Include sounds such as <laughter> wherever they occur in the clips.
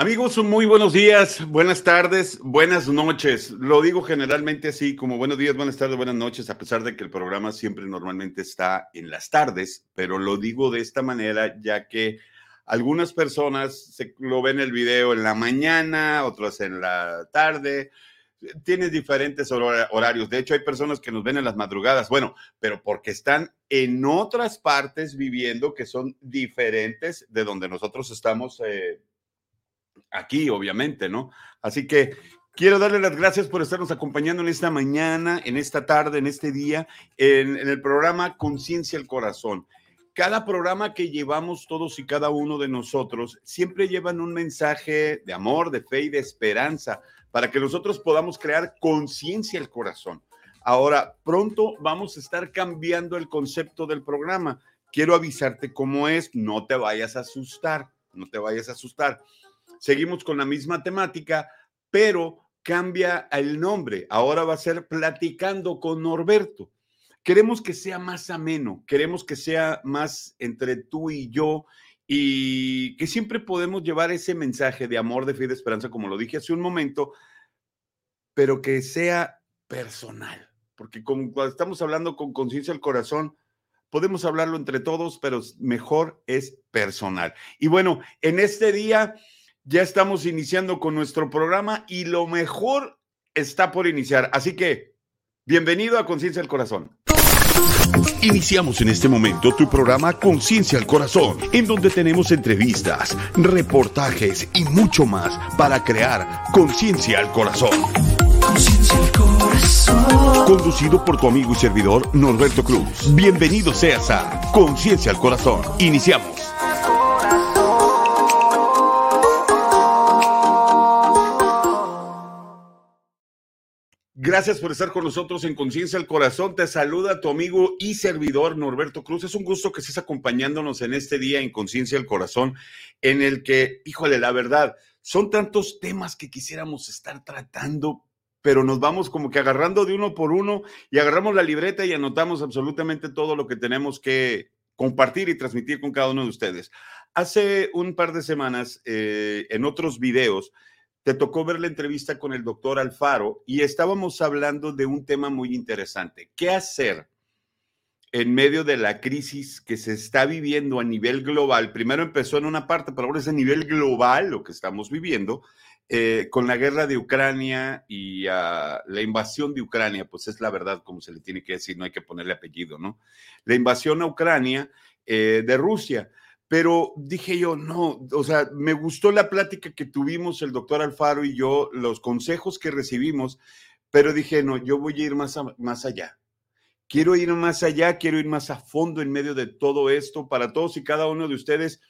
Amigos, muy buenos días, buenas tardes, buenas noches. Lo digo generalmente así, como buenos días, buenas tardes, buenas noches, a pesar de que el programa siempre normalmente está en las tardes, pero lo digo de esta manera ya que algunas personas se, lo ven el video en la mañana, otras en la tarde, tiene diferentes horarios. De hecho, hay personas que nos ven en las madrugadas. Bueno, pero porque están en otras partes viviendo que son diferentes de donde nosotros estamos eh, aquí, obviamente, ¿no? Así que quiero darle las gracias por estarnos acompañando en esta mañana, en esta tarde, en este día, en, el programa Conciencia al Corazón. Cada programa que llevamos todos y cada uno de nosotros siempre llevan un mensaje de amor, de fe y de esperanza para que nosotros podamos crear conciencia al corazón. Ahora, pronto vamos a estar cambiando el concepto del programa. Quiero avisarte cómo es, no te vayas a asustar, no te vayas a asustar seguimos con la misma temática, pero cambia el nombre. Ahora va a ser Platicando con Norberto. Queremos que sea más ameno, queremos que sea más entre tú y yo y que siempre podemos llevar ese mensaje de amor, de fe y de esperanza, como lo dije hace un momento, pero que sea personal, porque como cuando estamos hablando con conciencia del corazón, podemos hablarlo entre todos, pero mejor es personal. Y bueno, en este día ya estamos iniciando con nuestro programa y lo mejor está por iniciar. Así que, bienvenido a Conciencia del Corazón. Iniciamos en este momento tu programa Conciencia al Corazón, en donde tenemos entrevistas, reportajes y mucho más para crear conciencia al corazón. Conciencia al corazón. Conducido por tu amigo y servidor Norberto Cruz. Bienvenido seas a Conciencia al Corazón. Iniciamos. Gracias por estar con nosotros en Conciencia al Corazón. Te saluda tu amigo y servidor Norberto Cruz. Es un gusto que estés acompañándonos en este día en Conciencia al Corazón, en el que, híjole, la verdad, son tantos temas que quisiéramos estar tratando, pero nos vamos como que agarrando de uno por uno y agarramos la libreta y anotamos absolutamente todo lo que tenemos que compartir y transmitir con cada uno de ustedes. Hace un par de semanas, eh, en otros videos, te tocó ver la entrevista con el doctor Alfaro y estábamos hablando de un tema muy interesante. ¿Qué hacer en medio de la crisis que se está viviendo a nivel global? Primero empezó en una parte, pero ahora es a nivel global lo que estamos viviendo. Eh, con la guerra de Ucrania y la invasión de Ucrania, pues es la verdad como se le tiene que decir, no hay que ponerle apellido, ¿no? La invasión a Ucrania eh, de Rusia. Pero dije yo, no, o sea, me gustó la plática que tuvimos el doctor Alfaro y yo, los consejos que recibimos, pero dije, no, yo voy a ir más, más allá. Quiero ir más allá, quiero ir más a fondo en medio de todo esto para todos y cada uno de ustedes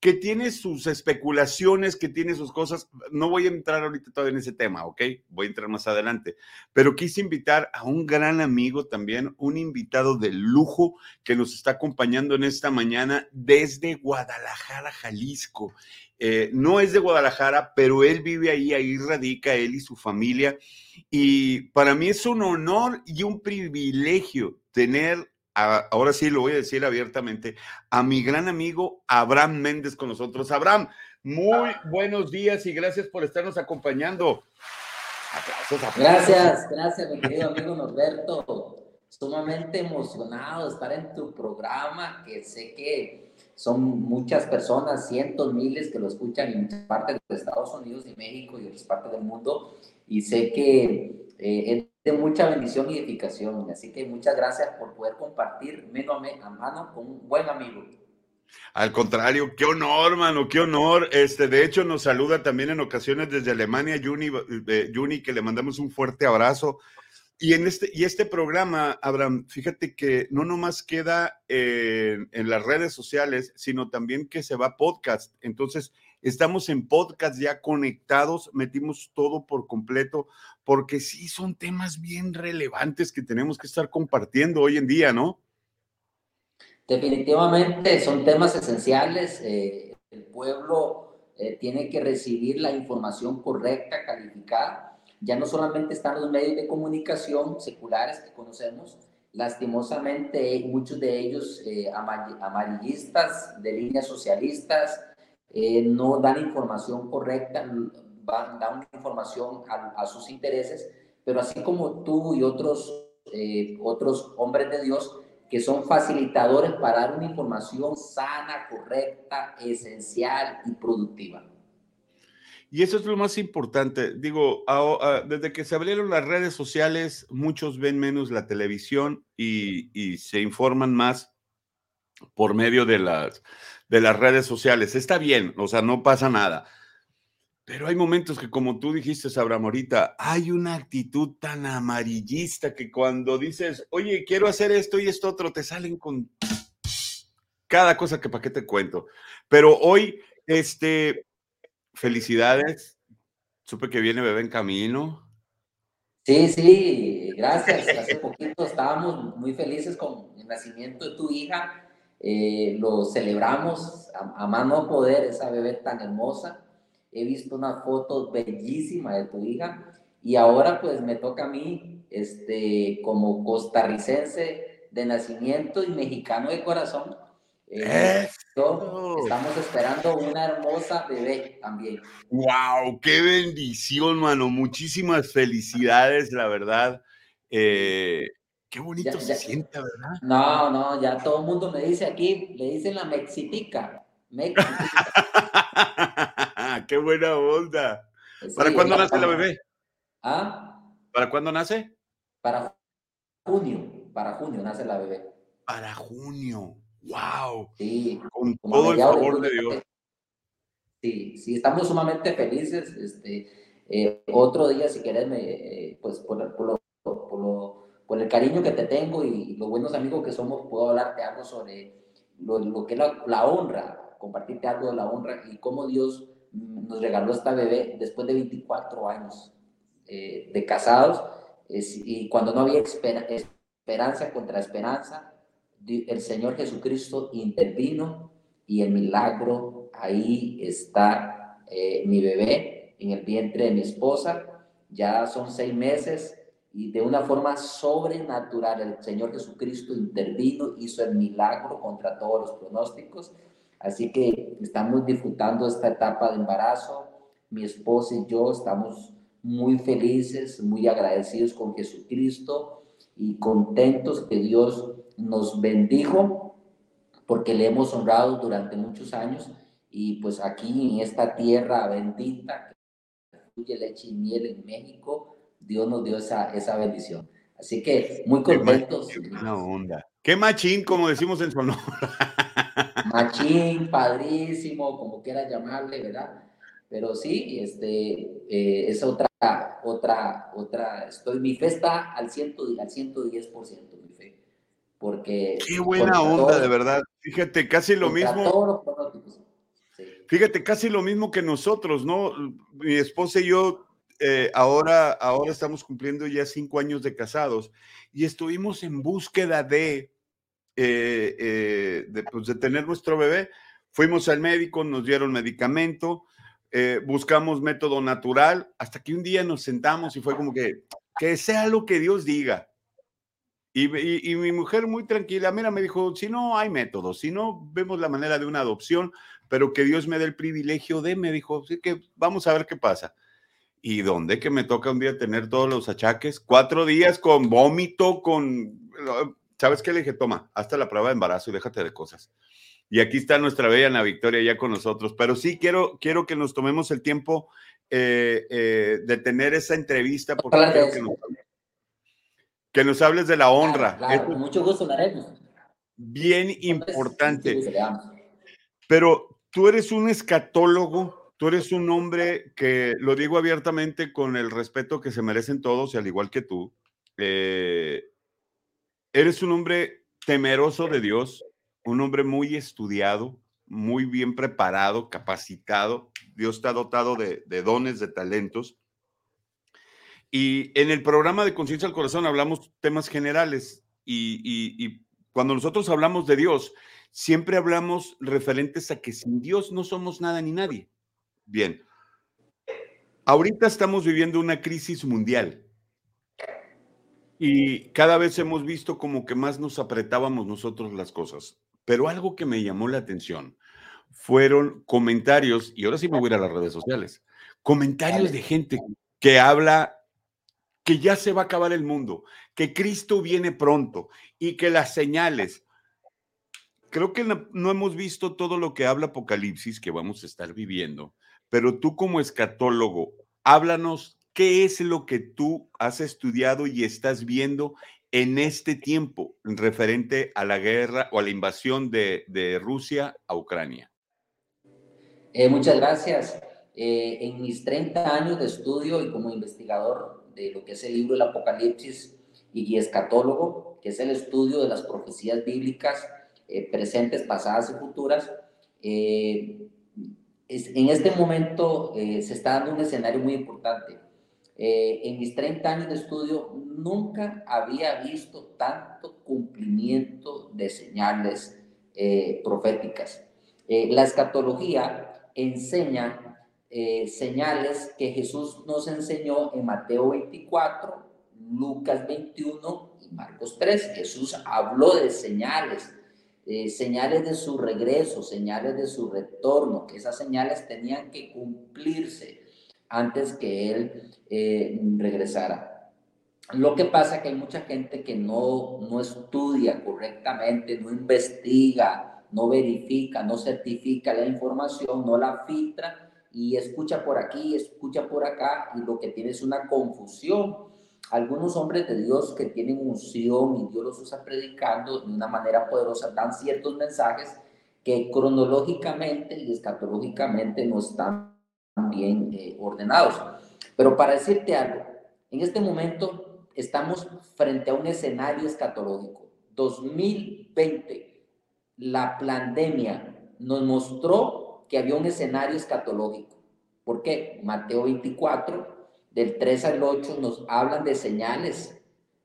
que tiene sus especulaciones, que tiene sus cosas. No voy a entrar ahorita todavía en ese tema, ¿ok? Voy a entrar más adelante. Pero quise invitar a un gran amigo también, un invitado de lujo que nos está acompañando en esta mañana desde Guadalajara, Jalisco. Eh, no es de Guadalajara, pero él vive ahí, ahí radica él y su familia. Y para mí es un honor y un privilegio tener ahora sí lo voy a decir abiertamente, a mi gran amigo Abraham Méndez con nosotros. Abraham, muy buenos días y gracias por estarnos acompañando. Gracias, gracias, mi querido amigo Norberto. Sumamente emocionado estar en tu programa, que sé que son muchas personas, cientos, miles que lo escuchan en muchas partes de Estados Unidos y México y otras partes del mundo. Y sé que eh, de mucha bendición y edificación. Así que muchas gracias por poder compartir mano a mano con un buen amigo. Al contrario, qué honor, mano, qué honor. Este, de hecho, nos saluda también en ocasiones desde Alemania, Juni, eh, Juni que le mandamos un fuerte abrazo. Y en este, y este programa, Abraham, fíjate que no nomás queda en, en las redes sociales, sino también que se va podcast. Entonces, Estamos en podcast ya conectados, metimos todo por completo, porque sí son temas bien relevantes que tenemos que estar compartiendo hoy en día, ¿no? Definitivamente son temas esenciales. Eh, el pueblo eh, tiene que recibir la información correcta, calificada. Ya no solamente están los medios de comunicación seculares que conocemos, lastimosamente muchos de ellos eh, amarillistas, de líneas socialistas, no dan información correcta, dan información a, sus intereses, pero así como tú y otros, eh, otros hombres de Dios que son facilitadores para dar una información sana, correcta, esencial y productiva. Y eso es lo más importante. Digo, desde que se abrieron las redes sociales, muchos ven menos la televisión y, y se informan más por medio de las, de las redes sociales. Está bien, o sea, no pasa nada. Pero hay momentos que, como tú dijiste, Sabra Morita, hay una actitud tan amarillista que cuando dices, oye, quiero hacer esto y esto otro, te salen con cada cosa que para qué te cuento. Pero hoy, este, felicidades. Supe que viene bebé en camino. Sí, sí, gracias. Hace poquito estábamos muy felices con el nacimiento de tu hija eh, lo celebramos a, mano poder, esa bebé tan hermosa. He visto una foto bellísima de tu hija y ahora pues me toca a mí, este, como costarricense de nacimiento y mexicano de corazón, eh, estamos esperando una hermosa bebé también. ¡Wow! ¡Qué bendición, mano! Muchísimas felicidades, la verdad. Eh, Qué bonito se siente, ¿verdad? No, no, ya todo el mundo me dice aquí, le dicen la mexitica. <laughs> <laughs> Qué buena onda. ¿Para cuándo nace la bebé? ¿Ah? ¿Para cuándo nace? Para junio, para junio nace la bebé. Para junio, wow. Sí. Con todo el favor de, Dios. Sí, sí, estamos sumamente felices. Este, eh, otro día, si querés, me, eh, pues por, por, por lo por el cariño que te tengo y, los buenos amigos que somos, puedo hablarte algo sobre lo, que es la, honra, compartirte algo de la honra y cómo Dios nos regaló esta bebé después de 24 años eh, de casados y cuando no había esperanza contra esperanza, el Señor Jesucristo intervino y el milagro, ahí está eh, mi bebé en el vientre de mi esposa, ya son seis meses, y de una forma sobrenatural el Señor Jesucristo intervino, hizo el milagro contra todos los pronósticos. Así que estamos disfrutando esta etapa de embarazo. Mi esposa y yo estamos muy felices, muy agradecidos con Jesucristo y contentos que Dios nos bendijo porque le hemos honrado durante muchos años y pues aquí en esta tierra bendita que fluye leche y miel en México, Dios nos dio esa, esa bendición. Así que muy contentos. Qué, onda. Qué machín, como decimos en Sonora. Machín, padrísimo, como quieras llamarle, ¿verdad? Pero sí, este, eh, es otra, otra, otra, estoy, mi fe está al, ciento, al 110%, mi fe. Porque... Qué buena onda, de verdad. Fíjate, casi lo mismo. Fíjate, casi lo mismo que nosotros, ¿no? Mi esposa y yo eh, ahora, ahora estamos cumpliendo ya cinco años de casados y estuvimos en búsqueda de, eh, eh, pues, de, tener nuestro bebé. Fuimos al médico, nos dieron medicamento, buscamos método natural, hasta que un día nos sentamos y fue como que, que sea lo que Dios diga. Y, y, mi mujer muy tranquila, mira, me dijo, si no hay método, si no vemos la manera de una adopción, pero que Dios me dé el privilegio de, me dijo, así que vamos a ver qué pasa. ¿Y dónde que me toca un día tener todos los achaques? Cuatro días con vómito, con... ¿Sabes qué le dije? Toma, hasta la prueba de embarazo y déjate de cosas. Y aquí está nuestra bella Ana Victoria ya con nosotros. Pero sí quiero, quiero que nos tomemos el tiempo eh, eh, de tener esa entrevista porque creo que, nos, que nos, hables de la honra. con mucho gusto haremos. Bien importante. Pero tú eres un escatólogo Tú eres un hombre que, lo digo abiertamente con el respeto que se merecen todos, y al igual que tú, eh, eres un hombre temeroso de Dios, un hombre muy estudiado, muy bien preparado, capacitado. Dios te ha dotado de, dones, de talentos. Y en el programa de Conciencia al Corazón hablamos temas generales y, y, cuando nosotros hablamos de Dios, siempre hablamos referentes a que sin Dios no somos nada ni nadie. Bien. Ahorita estamos viviendo una crisis mundial y cada vez hemos visto como que más nos apretábamos nosotros las cosas. Pero algo que me llamó la atención fueron comentarios, y ahora sí me voy a ir a las redes sociales, comentarios de gente que habla que ya se va a acabar el mundo, que Cristo viene pronto y que las señales, creo que no, no, hemos visto todo lo que habla Apocalipsis que vamos a estar viviendo, pero tú como escatólogo, háblanos qué es lo que tú has estudiado y estás viendo en este tiempo referente a la guerra o a la invasión de, de Rusia a Ucrania. Eh, muchas gracias. Eh, en mis 30 años de estudio y como investigador de lo que es el libro del Apocalipsis y escatólogo, que es el estudio de las profecías bíblicas eh, presentes, pasadas y futuras, en este momento se está dando un escenario muy importante. En mis 30 años de estudio nunca había visto tanto cumplimiento de señales proféticas. la escatología enseña eh, señales que Jesús nos enseñó en Mateo 24, Lucas 21 y Marcos 3. Jesús habló de señales, eh, señales de su regreso, señales de su retorno, que esas señales tenían que cumplirse antes que Él eh, regresara. Lo que pasa es que hay mucha gente que no, no estudia correctamente, no investiga, no verifica, no certifica la información, no la filtra y escucha por aquí, escucha por acá y lo que tiene es una confusión. Algunos hombres de Dios que tienen unción y Dios los usa predicando de una manera poderosa dan ciertos mensajes que cronológicamente y escatológicamente no están bien eh, ordenados. Pero para decirte algo, en este momento estamos frente a un escenario escatológico. 2020 la pandemia nos mostró que había un escenario escatológico. ¿Por qué? Mateo 24, del 3 al 8, nos hablan de señales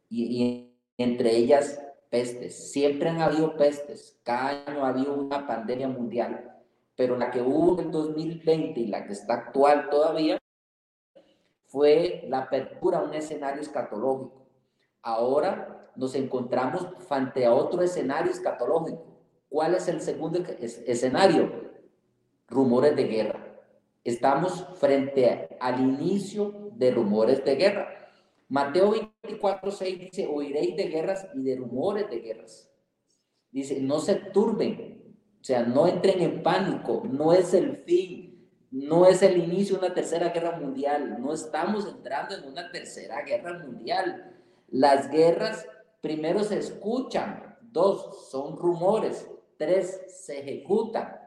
y, entre ellas pestes. Siempre han habido pestes. Cada año ha habido una pandemia mundial. Pero la que hubo en 2020 y la que está actual todavía fue la apertura a un escenario escatológico. Ahora nos encontramos frente a otro escenario escatológico ¿Cuál es el segundo escenario? Rumores de guerra. Estamos frente al inicio de rumores de guerra. Mateo 24, 6 dice, oiréis de guerras y de rumores de guerras. Dice, no se turben, sea, no entren en pánico, no es el fin, no es el inicio de una tercera guerra mundial, no estamos entrando en una tercera guerra mundial. Las guerras primero se escuchan, dos, son rumores, tres se ejecutan.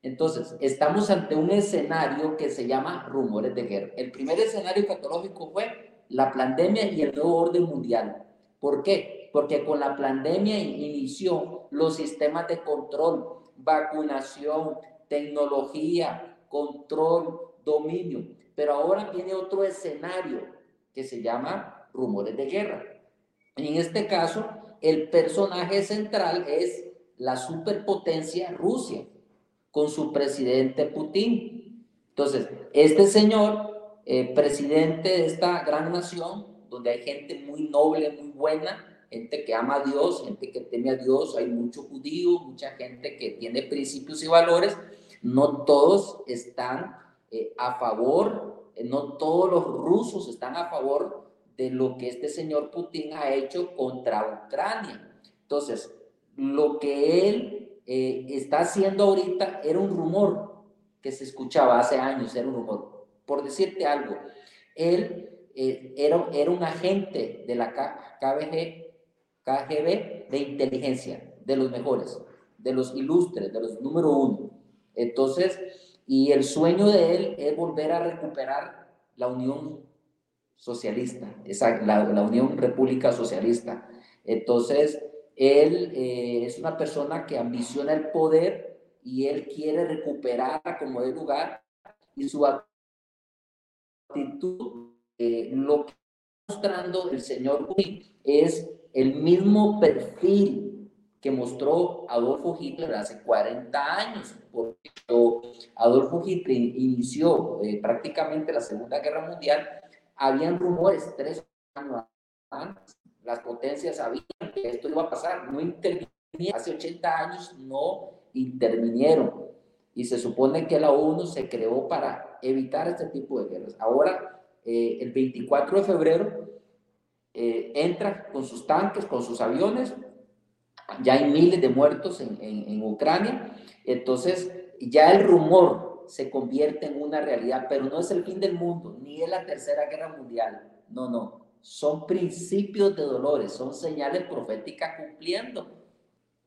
Entonces, estamos ante un escenario que se llama rumores de guerra. El primer escenario catológico fue la pandemia y el nuevo orden mundial. ¿Por qué? Porque con la pandemia inició los sistemas de control, vacunación, tecnología, control, dominio. Pero ahora viene otro escenario que se llama rumores de guerra. En este caso, el personaje central es la superpotencia Rusia con su presidente Putin. Entonces, este señor, eh, presidente de esta gran nación, donde hay gente muy noble, muy buena, gente que ama a Dios, gente que teme a Dios, hay mucho judío, mucha gente que tiene principios y valores, no todos están eh, a favor, eh, no todos los rusos están a favor de lo que este señor Putin ha hecho contra Ucrania. Entonces, lo que él eh, está haciendo ahorita era un rumor que se escuchaba hace años, era un rumor. Por decirte algo, él eh, era, era un agente de la KBG, KGB de inteligencia, de los mejores, de los ilustres, de los número uno. Entonces, y el sueño de él es volver a recuperar la Unión Socialista, esa, la, la Unión República Socialista. Entonces, él eh, es una persona que ambiciona el poder y él quiere recuperar como de lugar y su actitud, eh, lo que está mostrando el señor Putin es el mismo perfil que mostró Adolfo Hitler hace 40 años, porque Adolfo Hitler inició eh, prácticamente la Segunda Guerra Mundial, habían rumores tres años antes las potencias sabían que esto iba a pasar, no intervinieron. Hace 80 años no intervinieron. Y se supone que la ONU se creó para evitar este tipo de guerras. Ahora, eh, el 24 de febrero, eh, entra con sus tanques, con sus aviones, ya hay miles de muertos en, en Ucrania, entonces ya el rumor se convierte en una realidad, pero no es el fin del mundo, ni es la tercera guerra mundial, no, no, son principios de dolores, son señales proféticas cumpliendo.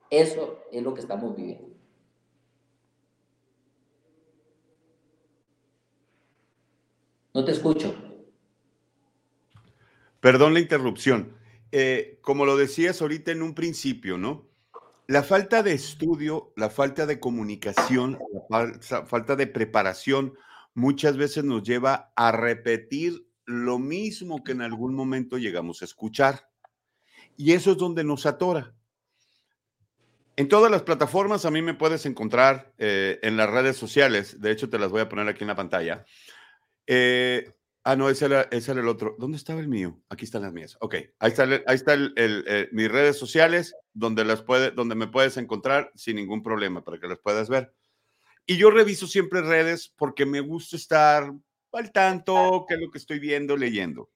Eso es lo que estamos viviendo. No te escucho. Perdón la interrupción. Eh, como lo decías ahorita en un principio, ¿no? La falta de estudio, la falta de comunicación, la falta de preparación muchas veces nos lleva a repetir lo mismo que en algún momento llegamos a escuchar. Y eso es donde nos atora. En todas las plataformas a mí me puedes encontrar eh, en las redes sociales, de hecho te las voy a poner aquí en la pantalla. Eh, ah, no, ese era, ese el otro. ¿Dónde estaba el mío? Aquí están las mías. Ok, ahí está, ahí está el, eh, mis redes sociales donde, las puede, donde me puedes encontrar sin ningún problema para que las puedas ver. Y yo reviso siempre redes porque me gusta estar al tanto, qué es lo que estoy viendo, leyendo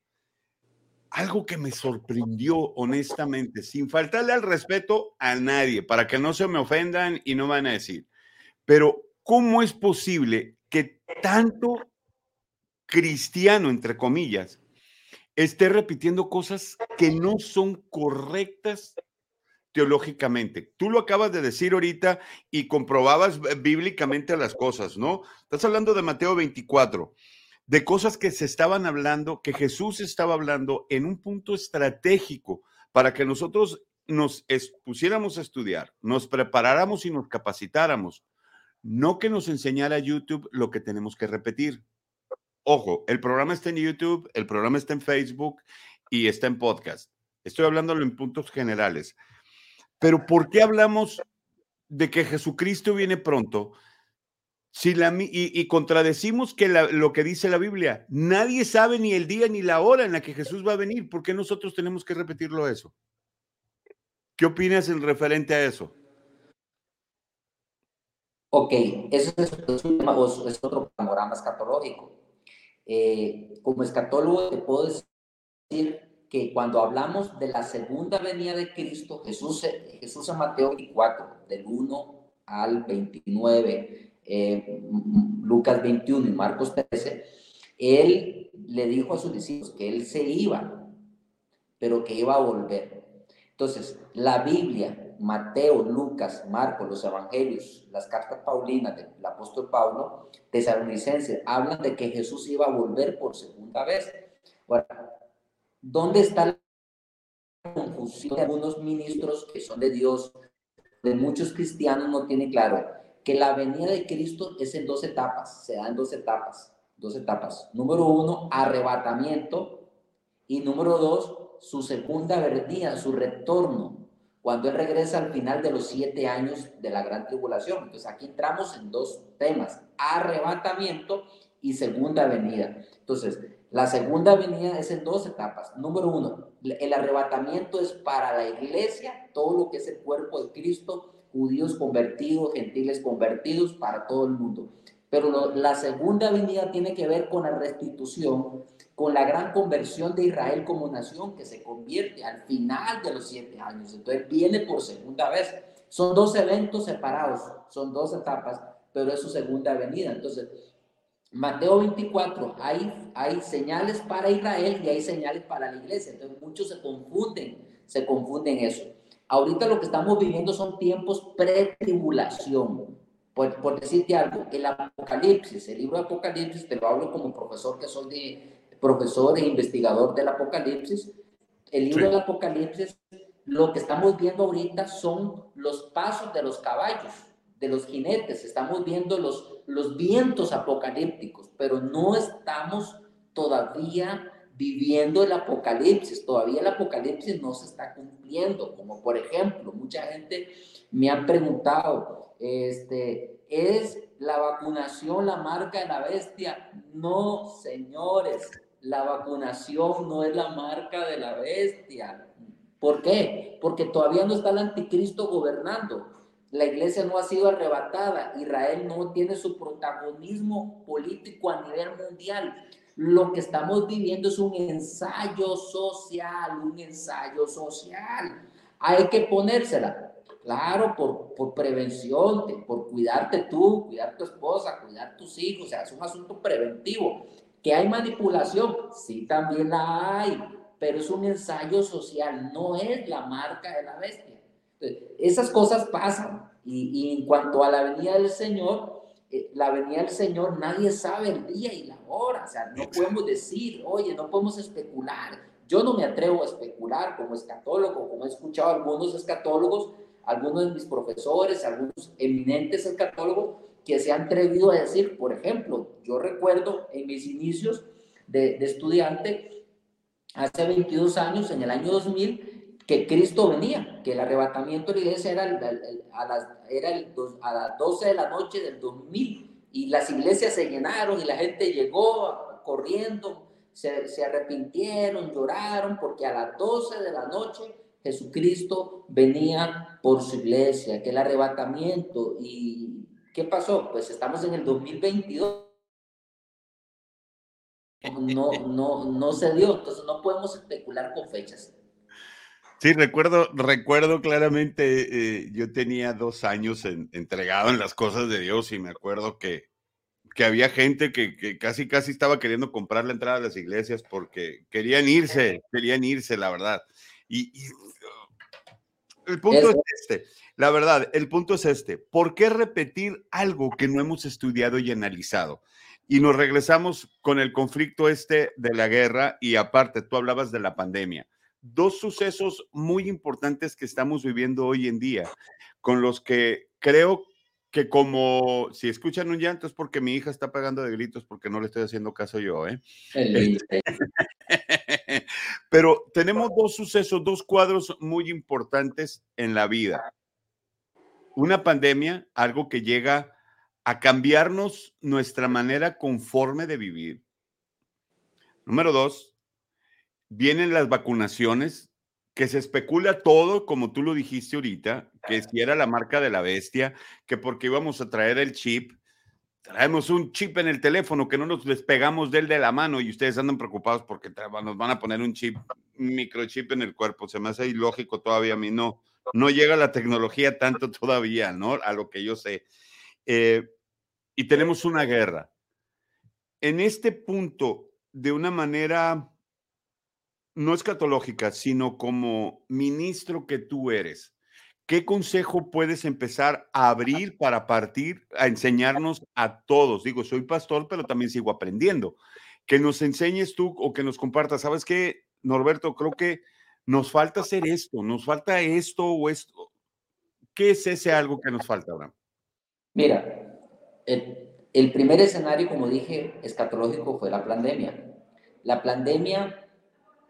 algo que me sorprendió honestamente, sin faltarle al respeto a nadie, para que no se me ofendan y no van a decir, pero ¿cómo es posible que tanto cristiano, entre comillas, esté repitiendo cosas que no son correctas teológicamente. Tú lo acabas de decir ahorita y comprobabas bíblicamente las cosas, ¿no? Estás hablando de Mateo 24 de cosas que se estaban hablando, que Jesús estaba hablando en un punto estratégico para que nosotros nos pusiéramos a estudiar, nos preparáramos y nos capacitáramos. No que nos enseñara YouTube lo que tenemos que repetir. Ojo, el programa está en YouTube, el programa está en Facebook y está en podcast. Estoy hablándolo en puntos generales. Pero ¿por qué hablamos de que Jesucristo viene pronto si la, y, contradecimos que lo que dice la Biblia, nadie sabe ni el día ni la hora en la que Jesús va a venir. ¿Por qué nosotros tenemos que repetirlo eso? ¿Qué opinas en referente a eso? Ok, eso es, es otro panorama escatológico. Eh, como escatólogo te puedo decir que cuando hablamos de la segunda venida de Cristo, Jesús, Jesús en Mateo 24, del 1 al 29, eh, Lucas 21 y Marcos 13, él le dijo a sus discípulos que él se iba, pero que iba a volver. Entonces, la Biblia, Mateo, Lucas, Marcos, los evangelios, las cartas paulinas del apóstol Pablo, tesalonicenses, hablan de que Jesús iba a volver por segunda vez. Ahora, ¿dónde está la confusión de algunos ministros que son de Dios? De muchos cristianos no tienen claro que la venida de Cristo es en dos etapas, se da en dos etapas, dos etapas. Número uno, arrebatamiento y número dos, su segunda venida, su retorno, cuando Él regresa al final de los siete años de la gran tribulación. Entonces aquí entramos en dos temas, arrebatamiento y segunda venida. Entonces, la segunda venida es en dos etapas. Número uno, el arrebatamiento es para la iglesia, todo lo que es el cuerpo de Cristo, judíos convertidos, gentiles convertidos, para todo el mundo. Pero la segunda venida tiene que ver con la restitución, con la gran conversión de Israel como nación que se convierte al final de los siete años. Entonces viene por segunda vez. Son dos eventos separados, son dos etapas, pero es su segunda venida. Entonces, Mateo 24, hay, hay señales para Israel y hay señales para la iglesia. Entonces muchos se confunden, se confunden eso. Ahorita lo que estamos viviendo son tiempos pre-tribulación. Por, por, decirte algo, el Apocalipsis, el libro de Apocalipsis, te lo hablo como profesor que soy de profesor e investigador del Apocalipsis. El libro del Apocalipsis, lo que estamos viendo ahorita son los pasos de los caballos, de los jinetes, estamos viendo los, los vientos apocalípticos, pero no estamos todavía viviendo el apocalipsis. Todavía el apocalipsis no se está cumpliendo. Como por ejemplo, mucha gente me ha preguntado, este, ¿es la vacunación la marca de la bestia? No, señores, la vacunación no es la marca de la bestia. ¿Por qué? Porque todavía no está el anticristo gobernando. la iglesia no ha sido arrebatada, Israel no tiene su protagonismo político a nivel mundial. Lo que estamos viviendo es un ensayo social, un ensayo social. Hay que ponérsela, claro, por, por prevención, por cuidarte tú, cuidar tu esposa, cuidar tus hijos, o sea, es un asunto preventivo. Que hay manipulación, sí también la hay, pero es un ensayo social, no es la marca de la bestia. esas cosas pasan. Y, en cuanto a la venida del Señor, eh, la venida del Señor, nadie sabe el día y la hora. O sea, no podemos decir, oye, no podemos especular. Yo no me atrevo a especular como escatólogo, como he escuchado a algunos escatólogos, algunos de mis profesores, algunos eminentes escatólogos, que se han atrevido a decir, por ejemplo, yo recuerdo en mis inicios de, de estudiante, hace 22 años, en el año 2000, que Cristo venía, que el arrebatamiento de la iglesia era, a, las, era a las 12 de la noche del 2000 y las iglesias se llenaron y la gente llegó corriendo, se, se arrepintieron, lloraron, porque a las 12 de la noche Jesucristo venía por su iglesia, que el arrebatamiento y ¿qué pasó? Pues estamos en el 2022 no, no, no se dio, entonces no podemos especular con fechas. Sí, recuerdo, recuerdo claramente, eh, yo tenía dos años entregado en las cosas de Dios y me acuerdo que, que había gente que, que, casi, casi estaba queriendo comprar la entrada a las iglesias porque querían irse, querían irse, la verdad. Y, el punto es este, la verdad, el punto es este, ¿por qué repetir algo que no hemos estudiado y analizado? Y nos regresamos con el conflicto este de la guerra y aparte, tú hablabas de la pandemia. Dos sucesos muy importantes que estamos viviendo hoy en día, con los que creo que como si escuchan un llanto es porque mi hija está pagando de gritos porque no le estoy haciendo caso yo, ¿eh? Este, <laughs> pero tenemos dos sucesos, dos cuadros muy importantes en la vida. Una pandemia, algo que llega a cambiarnos nuestra manera conforme de vivir. Número dos, vienen las vacunaciones, que se especula todo, como tú lo dijiste ahorita, que si era la marca de la bestia, que porque íbamos a traer el chip, traemos un chip en el teléfono que no nos despegamos del de la mano y ustedes andan preocupados porque nos van a poner un chip, un microchip en el cuerpo. Se me hace ilógico todavía a mí, no, no llega la tecnología tanto todavía, ¿no? A lo que yo sé. Eh, y tenemos una guerra. En este punto, de una manera no escatológica, sino como ministro que tú eres, ¿qué consejo puedes empezar a abrir para partir a enseñarnos a todos? Digo, soy pastor, pero también sigo aprendiendo. Que nos enseñes tú o que nos compartas. ¿Sabes qué, Norberto? Creo que nos falta hacer esto, nos falta esto o esto. ¿Qué es ese algo que nos falta, Abraham? Mira, el, primer escenario, como dije, escatológico fue la pandemia. La pandemia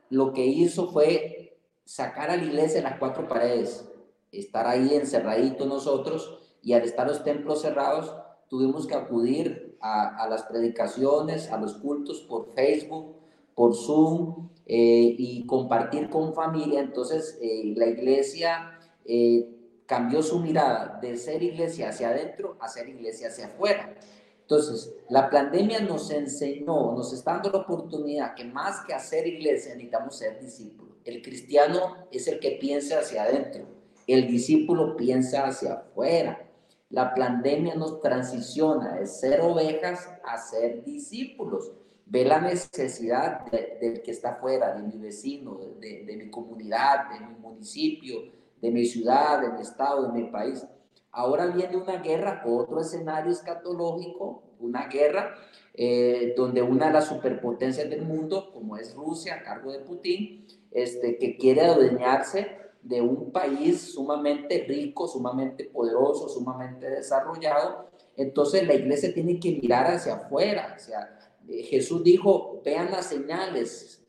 lo que hizo fue sacar a la iglesia de las cuatro paredes, estar ahí encerraditos nosotros y al estar los templos cerrados tuvimos que acudir a, las predicaciones, a los cultos por Facebook, por Zoom eh, y compartir con familia. Entonces eh, la iglesia eh, cambió su mirada de ser iglesia hacia adentro a ser iglesia hacia afuera. Entonces, la pandemia nos enseñó, nos está dando la oportunidad que más que hacer iglesia necesitamos ser discípulos. El cristiano es el que piensa hacia adentro, el discípulo piensa hacia afuera. La pandemia nos transiciona de ser ovejas a ser discípulos. Ve la necesidad del que está afuera, de mi vecino, de, mi comunidad, de mi municipio, de mi ciudad, de mi estado, de mi país. Ahora viene una guerra, otro escenario escatológico, una guerra eh, donde una de las superpotencias del mundo, como es Rusia, a cargo de Putin, este, que quiere adueñarse de un país sumamente rico, sumamente poderoso, sumamente desarrollado. Entonces la iglesia tiene que mirar hacia afuera. Hacia, Jesús dijo, vean las señales,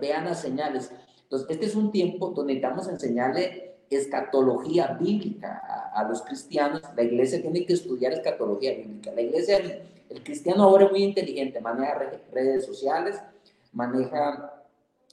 vean las señales. Entonces, este es un tiempo donde necesitamos enseñarle escatología bíblica a, los cristianos. La iglesia tiene que estudiar escatología bíblica. La iglesia, el, cristiano ahora es muy inteligente, maneja redes sociales, maneja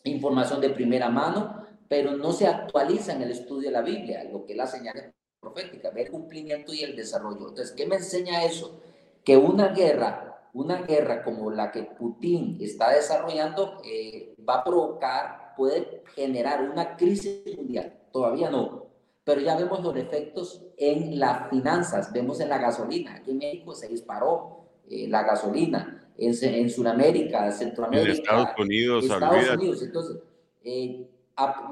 información de primera mano, pero no se actualiza en el estudio de la Biblia, lo que es la señal profética, ver el cumplimiento y el desarrollo. Entonces, ¿qué me enseña eso? Que una guerra, una guerra como la que Putin está desarrollando, eh, va a provocar, puede generar una crisis mundial. Todavía no, pero ya vemos los efectos en las finanzas, vemos en la gasolina. Aquí en México se disparó eh, la gasolina, en, en Sudamérica, Centroamérica. En Estados Unidos, Estados Unidos. Entonces, eh,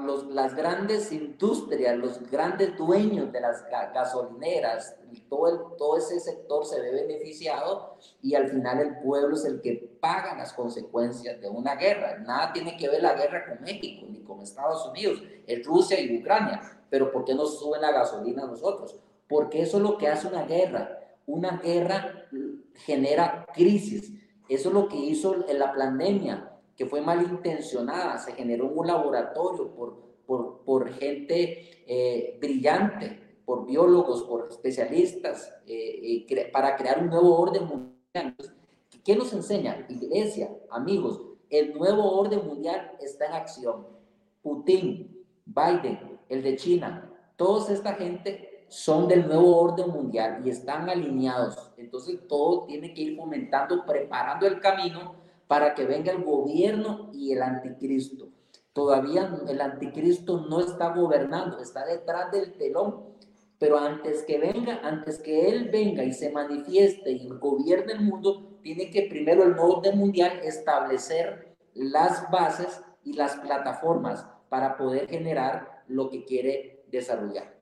los, las grandes industrias, los grandes dueños de las gasolineras, todo, el, todo ese sector se ve beneficiado y al final el pueblo es el que paga las consecuencias de una guerra. Nada tiene que ver la guerra con México ni con Estados Unidos, es Rusia y Ucrania. Pero ¿por qué nos suben la gasolina a nosotros? Porque eso es lo que hace una guerra. Una guerra genera crisis. Eso es lo que hizo la pandemia que fue malintencionada, se generó un laboratorio por, por, por gente eh, brillante, por biólogos, por especialistas, eh, para crear un nuevo orden mundial. ¿Qué nos enseña? Iglesia, amigos, el nuevo orden mundial está en acción. Putin, Biden, el de China, toda esta gente son del nuevo orden mundial y están alineados. Entonces todo tiene que ir fomentando, preparando el camino para que venga el gobierno y el anticristo. Todavía el anticristo no está gobernando, está detrás del telón. Pero antes que venga, antes que él venga y se manifieste y gobierne el mundo, tiene que primero el orden mundial establecer las bases y las plataformas para poder generar lo que quiere desarrollar.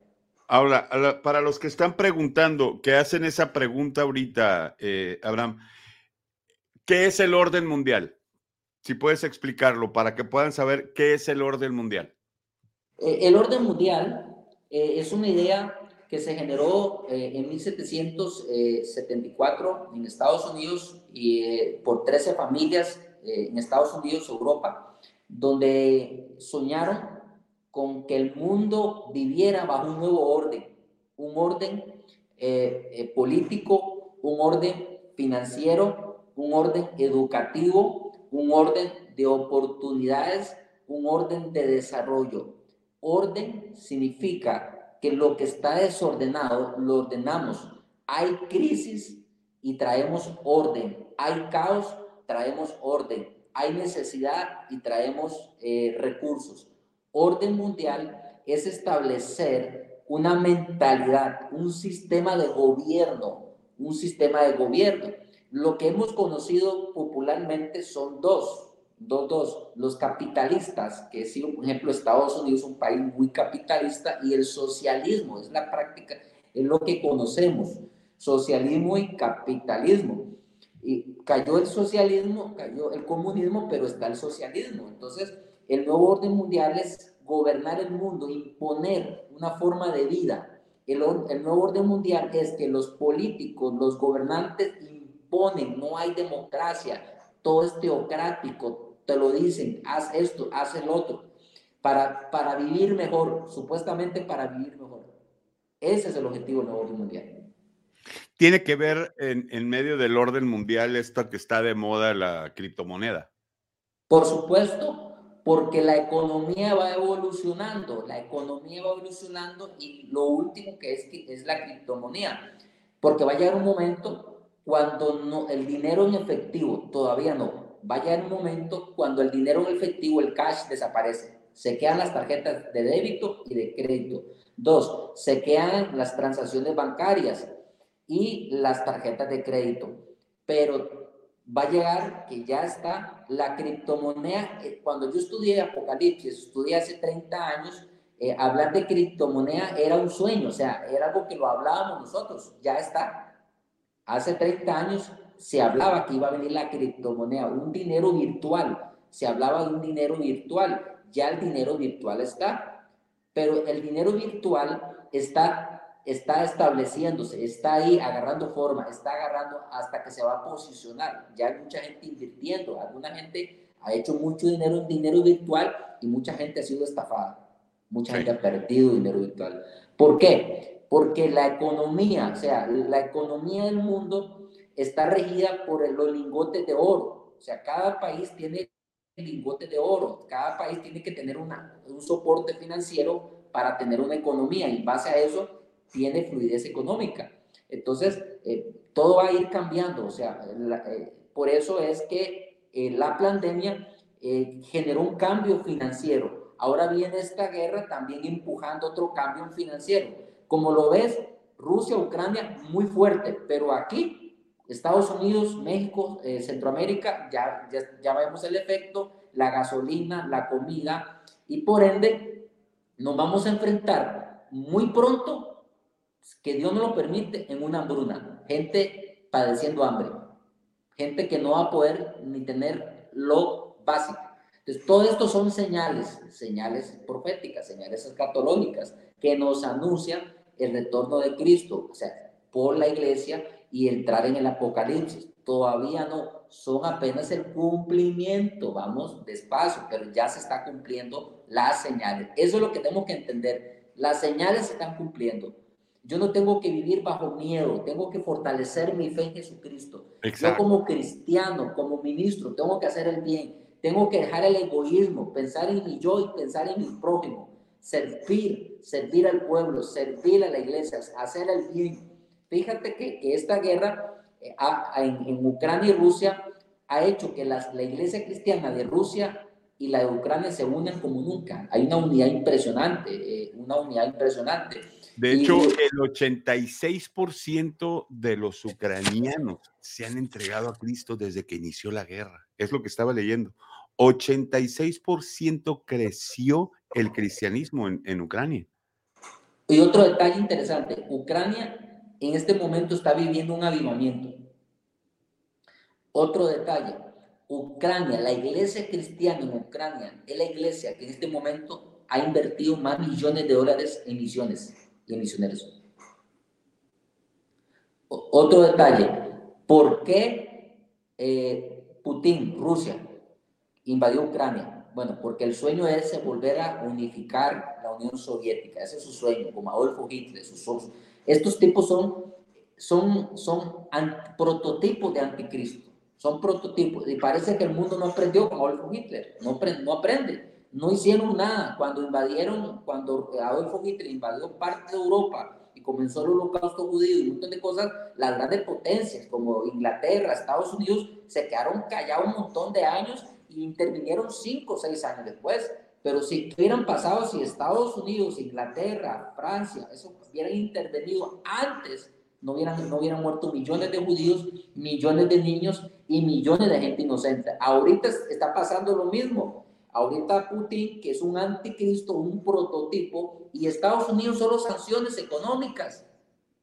Ahora, para los que están preguntando, que hacen esa pregunta ahorita, eh, Abraham, ¿Qué es el orden mundial? Si puedes explicarlo para que puedan saber qué es el orden mundial. Eh, el orden mundial eh, es una idea que se generó eh, en 1774 en Estados Unidos y por 13 familias en Estados Unidos, Europa, donde soñaron con que el mundo viviera bajo un nuevo orden, un orden político, un orden financiero, un orden educativo, un orden de oportunidades, un orden de desarrollo. Orden significa que lo que está desordenado lo ordenamos. Hay crisis y traemos orden. Hay caos, traemos orden. Hay necesidad y traemos eh, recursos. Orden mundial es establecer una mentalidad, un sistema de gobierno, un sistema de gobierno lo que hemos conocido popularmente son dos, dos, dos, los capitalistas, que es, por ejemplo, Estados Unidos es un país muy capitalista, y el socialismo, es la práctica, es lo que conocemos, socialismo y capitalismo. Y cayó el socialismo, cayó el comunismo, pero está el socialismo. Entonces, el nuevo orden mundial es gobernar el mundo, imponer una forma de vida. El, el nuevo orden mundial es que los políticos, los gobernantes no hay democracia, todo es teocrático, te lo dicen, haz esto, haz el otro, para, para vivir mejor, supuestamente para vivir mejor. Ese es el objetivo del nuevo orden mundial. Tiene que ver en, en medio del orden mundial esto que está de moda, la criptomoneda. Por supuesto, porque la economía va evolucionando, la economía va evolucionando y lo último que es, es la criptomoneda, porque va a llegar un momento cuando no, el dinero en efectivo, todavía no, vaya en un momento cuando el dinero en efectivo, el cash, desaparece. Se quedan las tarjetas de débito y de crédito. Dos, se quedan las transacciones bancarias y las tarjetas de crédito. Pero va a llegar que ya está la criptomoneda. Eh, cuando yo estudié Apocalipsis, estudié hace 30 años, eh, hablar de criptomoneda era un sueño, o sea, era algo que lo hablábamos nosotros, ya está. Hace 30 años se hablaba que iba a venir la criptomoneda, un dinero virtual. Se hablaba de un dinero virtual. Ya el dinero virtual está, pero el dinero virtual está, está estableciéndose, está ahí agarrando forma, está agarrando hasta que se va a posicionar. Ya hay mucha gente invirtiendo, alguna gente ha hecho mucho dinero en dinero virtual y mucha gente ha sido estafada. Mucha gente ha perdido dinero virtual. ¿Por qué? Porque la economía, o sea, la economía del mundo está regida por los lingotes de oro. O sea, cada país tiene lingotes de oro, cada país tiene que tener una, un soporte financiero para tener una economía y en base a eso tiene fluidez económica. Entonces, eh, todo va a ir cambiando. O sea, eh, por eso es que eh, la pandemia generó un cambio financiero. Ahora viene esta guerra también empujando otro cambio financiero. Como lo ves, Rusia, Ucrania, muy fuerte, pero aquí, Estados Unidos, México, Centroamérica, ya, ya, ya vemos el efecto, la gasolina, la comida, y por ende nos vamos a enfrentar muy pronto, que Dios no lo permite, en una hambruna. Gente padeciendo hambre. Gente que no va a poder ni tener lo básico. Entonces, todo esto son señales, señales proféticas, señales escatológicas, que nos anuncian el retorno de Cristo, o sea, por la iglesia y entrar en el apocalipsis. Todavía no, son apenas el cumplimiento, vamos despacio, pero ya se está cumpliendo las señales. Eso es lo que tenemos que entender. Las señales se están cumpliendo. Yo no tengo que vivir bajo miedo, tengo que fortalecer mi fe en Jesucristo. Yo como cristiano, como ministro, tengo que hacer el bien, tengo que dejar el egoísmo, pensar en mi yo y pensar en mi prójimo, servir, servir al pueblo, servir a la iglesia, hacer el bien. Fíjate que, esta guerra eh, en, en, Ucrania y Rusia ha hecho que la iglesia cristiana de Rusia y la de Ucrania se unen como nunca. Hay una unidad impresionante, eh, una unidad impresionante. De hecho, el 86% de los ucranianos se han entregado a Cristo desde que inició la guerra. Es lo que estaba leyendo. 86% creció el cristianismo en, Ucrania. Y otro detalle interesante, Ucrania en este momento está viviendo un avivamiento. Otro detalle, Ucrania, la iglesia cristiana en Ucrania es la iglesia que en este momento ha invertido más millones de dólares en misiones y en misioneros. otro detalle, ¿por qué eh, Putin, Rusia, invadió Ucrania? Bueno, porque el sueño es volver a unificar la Unión Soviética, ese es su sueño, como Adolfo Hitler, sus, estos tipos son, son, son prototipos de anticristo son prototipos. Y parece que el mundo no aprendió como Adolfo Hitler, no, no aprende. No hicieron nada cuando invadieron, cuando Adolfo Hitler invadió parte de Europa y comenzó el holocausto judío y un montón de cosas, las grandes potencias como Inglaterra, Estados Unidos, se quedaron callados un montón de años intervinieron cinco o seis años después. Pero si hubieran pasado, si Estados Unidos, Inglaterra, Francia, eso hubieran intervenido antes, no hubieran, no hubieran muerto millones de judíos, millones de niños y millones de gente inocente. Ahorita está pasando lo mismo. Ahorita Putin, que es un anticristo, un prototipo, y Estados Unidos solo sanciones económicas.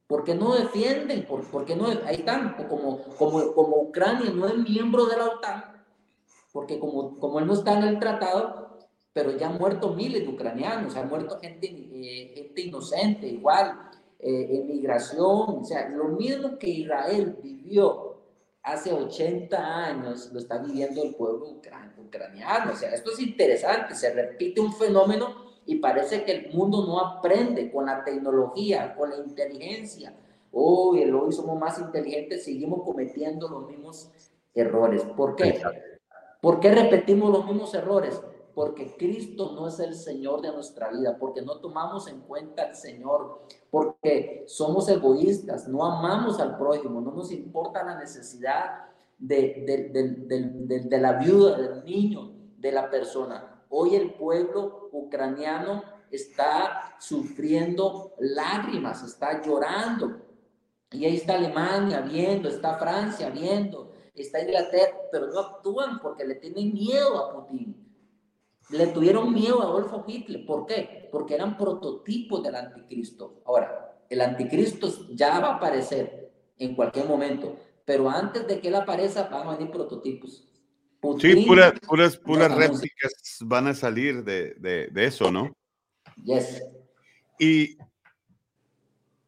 porque no defienden? porque no? Ahí están, como, como, como Ucrania no es miembro de la OTAN, porque como, como él no está en el tratado, pero ya han muerto miles de ucranianos, ha muerto gente, eh, gente inocente, igual, eh, emigración, o sea, lo mismo que Israel vivió hace 80 años, lo está viviendo el pueblo ucraniano. O sea, esto es interesante, se repite un fenómeno y parece que el mundo no aprende con la tecnología, con la inteligencia. Hoy, hoy somos más inteligentes, seguimos cometiendo los mismos errores. ¿Por qué? ¿Por qué repetimos los mismos errores? porque Cristo no es el Señor de nuestra vida, porque no tomamos en cuenta al Señor, porque somos egoístas, no amamos al prójimo, no nos importa la necesidad de, la viuda, del niño, de la persona. Hoy el pueblo ucraniano está sufriendo lágrimas, está llorando. Y ahí está Alemania viendo, está Francia viendo, está Inglaterra, pero no actúan porque le tienen miedo a Putin. Le tuvieron miedo a Adolfo Hitler. ¿Por qué? Porque eran prototipos del anticristo. Ahora, el anticristo ya va a aparecer en cualquier momento, pero antes de que él aparezca van a venir prototipos. sí, puras, puras, puras réplicas van a salir de, de, de eso, ¿no? Yes. Y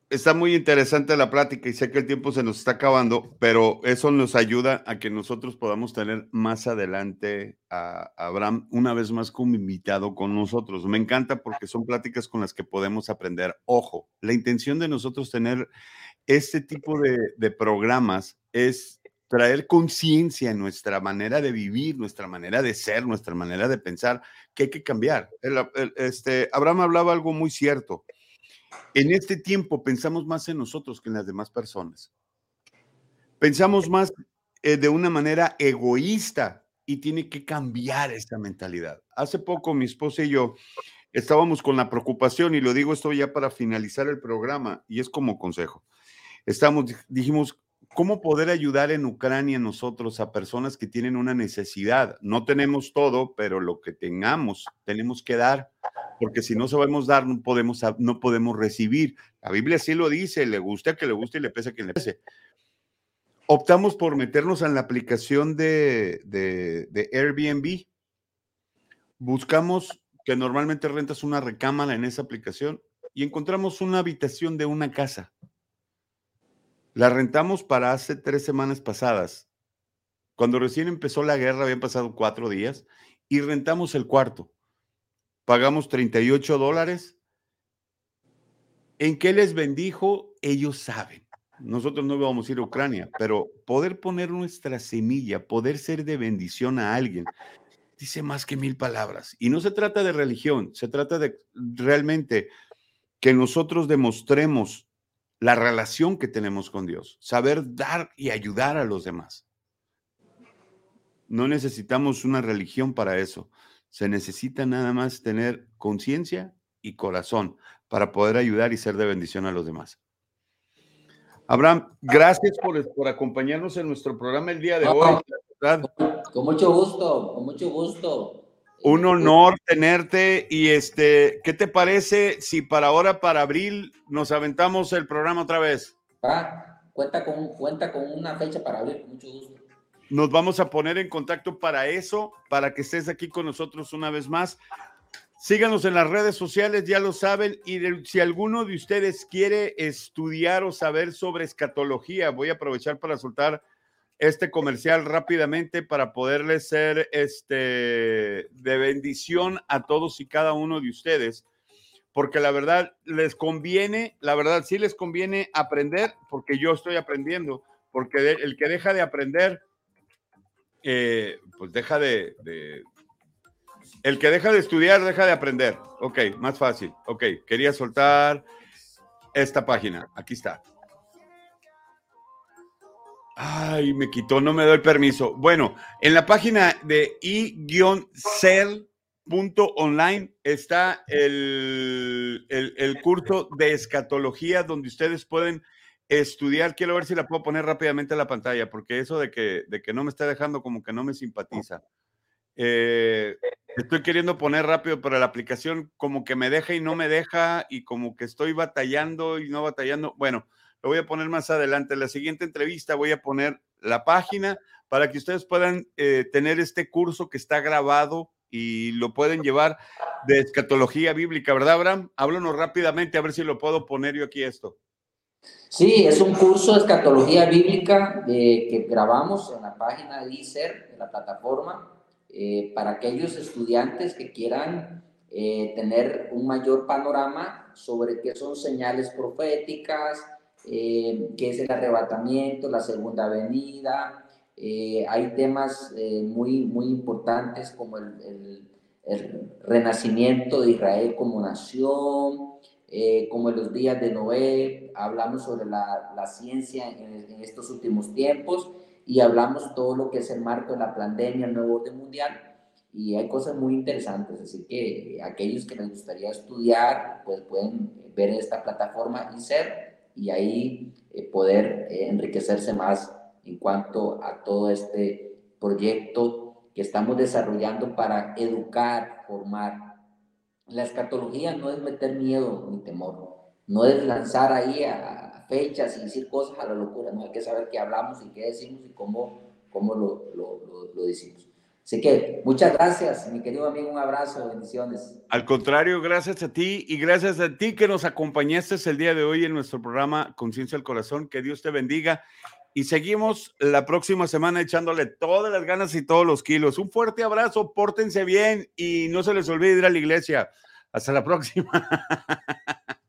Está muy interesante la plática y sé que el tiempo se nos está acabando, pero eso nos ayuda a que nosotros podamos tener más adelante a Abraham una vez más como invitado con nosotros. Me encanta porque son pláticas con las que podemos aprender. Ojo, la intención de nosotros tener este tipo de, programas es traer conciencia en nuestra manera de vivir, nuestra manera de ser, nuestra manera de pensar, que hay que cambiar. este, Abraham hablaba algo muy cierto En este tiempo pensamos más en nosotros que en las demás personas. Pensamos más eh, de una manera egoísta y tiene que cambiar esta mentalidad. Hace poco mi esposa y yo estábamos con la preocupación, y lo digo esto ya para finalizar el programa, y es como consejo. Estamos, dijimos, ¿cómo poder ayudar en Ucrania nosotros a personas que tienen una necesidad? No tenemos todo, pero lo que tengamos tenemos que dar, porque si no sabemos dar, no podemos, no podemos recibir. La Biblia sí lo dice, le gusta que le guste y le pese a quien le pese optamos por meternos en la aplicación de, de, Airbnb. Buscamos que normalmente rentas una recámara en esa aplicación y encontramos una habitación de una casa. La rentamos para hace tres semanas pasadas. Cuando recién empezó la guerra, habían pasado cuatro días y rentamos el cuarto. Pagamos 38 dólares. ¿En qué les bendijo? Ellos saben nosotros no vamos a ir a Ucrania, pero poder poner nuestra semilla, poder ser de bendición a alguien, dice más que mil palabras. Y no se trata de religión, se trata de realmente que nosotros demostremos la relación que tenemos con Dios, saber dar y ayudar a los demás. No necesitamos una religión para eso. Se necesita nada más tener conciencia y corazón para poder ayudar y ser de bendición a los demás. Abraham, gracias por, acompañarnos en nuestro programa el día de hoy. Con mucho gusto, con mucho gusto. Un honor tenerte y este, ¿qué te parece si para ahora, para abril, nos aventamos el programa otra vez? Ah, cuenta con, cuenta con una fecha para abril, con mucho gusto. Nos vamos a poner en contacto para eso, para que estés aquí con nosotros una vez más. Síganos en las redes sociales, ya lo saben. Y si alguno de ustedes quiere estudiar o saber sobre escatología, voy a aprovechar para soltar este comercial rápidamente para poderles ser este, de bendición a todos y cada uno de ustedes. Porque la verdad les conviene, la verdad sí les conviene aprender, porque yo estoy aprendiendo. Porque el que deja de aprender, eh, pues deja de, el que deja de estudiar, deja de aprender. Ok, más fácil. Ok, quería soltar esta página. Aquí está. Ay, me quitó, no me doy permiso. Bueno, en la página de i-cell.online está el, el, curso de escatología donde ustedes pueden estudiar. Quiero ver si la puedo poner rápidamente en la pantalla, porque eso de que, de que no me está dejando como que no me simpatiza. Eh, estoy queriendo poner rápido, pero la aplicación como que me deja y no me deja y como que estoy batallando y no batallando. Bueno, lo voy a poner más adelante. En la siguiente entrevista voy a poner la página para que ustedes puedan eh, tener este curso que está grabado y lo pueden llevar de escatología bíblica, ¿verdad, Abraham? Háblanos rápidamente a ver si lo puedo poner yo aquí esto. Sí, es un curso de escatología bíblica eh, que grabamos en la página de ICER, en la plataforma eh, para aquellos estudiantes que quieran eh, tener un mayor panorama sobre qué son señales proféticas, eh, qué es el arrebatamiento, la segunda venida. hay temas muy, muy importantes como el, renacimiento de Israel como nación, como en los días de Noé, hablamos sobre la, ciencia en, en, estos últimos tiempos y hablamos todo lo que es el marco de la pandemia, el nuevo orden mundial, y hay cosas muy interesantes, así que aquellos que les gustaría estudiar, pues pueden ver esta plataforma ICER y ahí eh, poder eh, enriquecerse más en cuanto a todo este proyecto que estamos desarrollando para educar, formar. La escatología no es meter miedo ni temor, no es lanzar ahí a, fechas y decir cosas a la locura, no hay que saber qué hablamos y qué decimos y cómo, cómo lo, lo, lo, decimos. Así que muchas gracias, mi querido amigo, un abrazo, bendiciones. Al contrario, gracias a ti y gracias a ti que nos acompañaste el día de hoy en nuestro programa Conciencia del Corazón. Que Dios te bendiga y seguimos la próxima semana echándole todas las ganas y todos los kilos. Un fuerte abrazo, pórtense bien y no se les olvide ir a la iglesia. Hasta la próxima. <laughs>